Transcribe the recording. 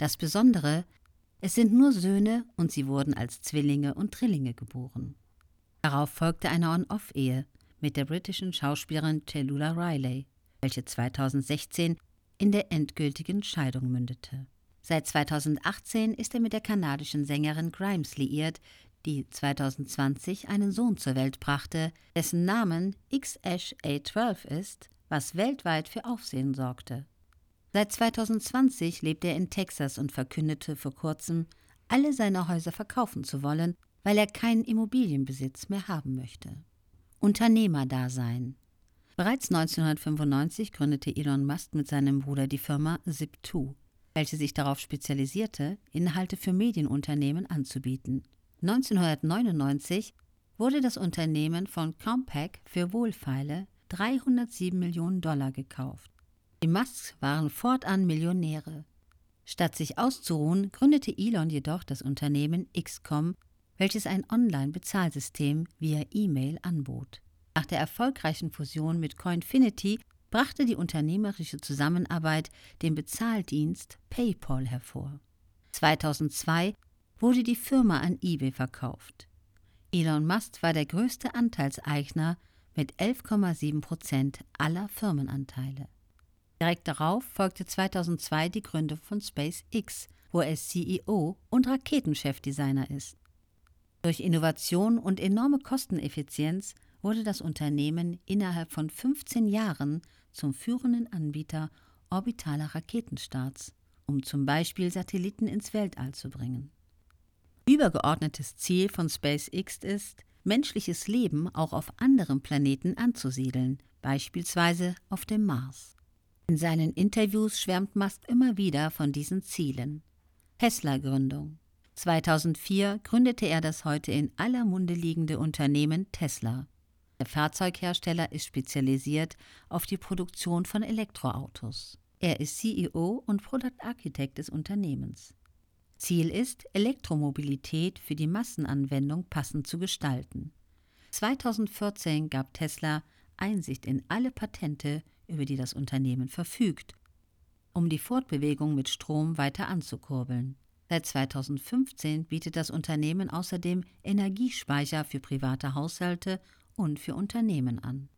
Das Besondere, es sind nur Söhne und sie wurden als Zwillinge und Drillinge geboren. Darauf folgte eine On-Off-Ehe mit der britischen Schauspielerin Tallulah Riley, welche 2016 in der endgültigen Scheidung mündete. Seit 2018 ist er mit der kanadischen Sängerin Grimes liiert, die 2020 einen Sohn zur Welt brachte, dessen Namen X-Ash A12 ist, was weltweit für Aufsehen sorgte. Seit 2020 lebt er in Texas und verkündete vor kurzem, alle seine Häuser verkaufen zu wollen, weil er keinen Immobilienbesitz mehr haben möchte. Unternehmerdasein. Bereits 1995 gründete Elon Musk mit seinem Bruder die Firma Zip2, welche sich darauf spezialisierte, Inhalte für Medienunternehmen anzubieten. 1999 wurde das Unternehmen von Compaq für Wohlfeile 307 Millionen Dollar gekauft. Die Musks waren fortan Millionäre. Statt sich auszuruhen, gründete Elon jedoch das Unternehmen XCOM, welches ein Online-Bezahlsystem via E-Mail anbot. Nach der erfolgreichen Fusion mit Coinfinity brachte die unternehmerische Zusammenarbeit den Bezahldienst PayPal hervor. 2002 wurde die Firma an eBay verkauft. Elon Musk war der größte Anteilseigner mit 11,7 Prozent aller Firmenanteile. Direkt darauf folgte 2002 die Gründung von SpaceX, wo er CEO und Raketenchefdesigner ist. Durch Innovation und enorme Kosteneffizienz wurde das Unternehmen innerhalb von 15 Jahren zum führenden Anbieter orbitaler Raketenstarts, um zum Beispiel Satelliten ins Weltall zu bringen. Übergeordnetes Ziel von SpaceX ist, menschliches Leben auch auf anderen Planeten anzusiedeln, beispielsweise auf dem Mars. In seinen Interviews schwärmt Musk immer wieder von diesen Zielen. Tesla-Gründung. 2004 gründete er das heute in aller Munde liegende Unternehmen Tesla. Der Fahrzeughersteller ist spezialisiert auf die Produktion von Elektroautos. Er ist CEO und Product Architect des Unternehmens. Ziel ist, Elektromobilität für die Massenanwendung passend zu gestalten. 2014 gab Tesla Einsicht in alle Patente über die das Unternehmen verfügt, um die Fortbewegung mit Strom weiter anzukurbeln. Seit 2015 bietet das Unternehmen außerdem Energiespeicher für private Haushalte und für Unternehmen an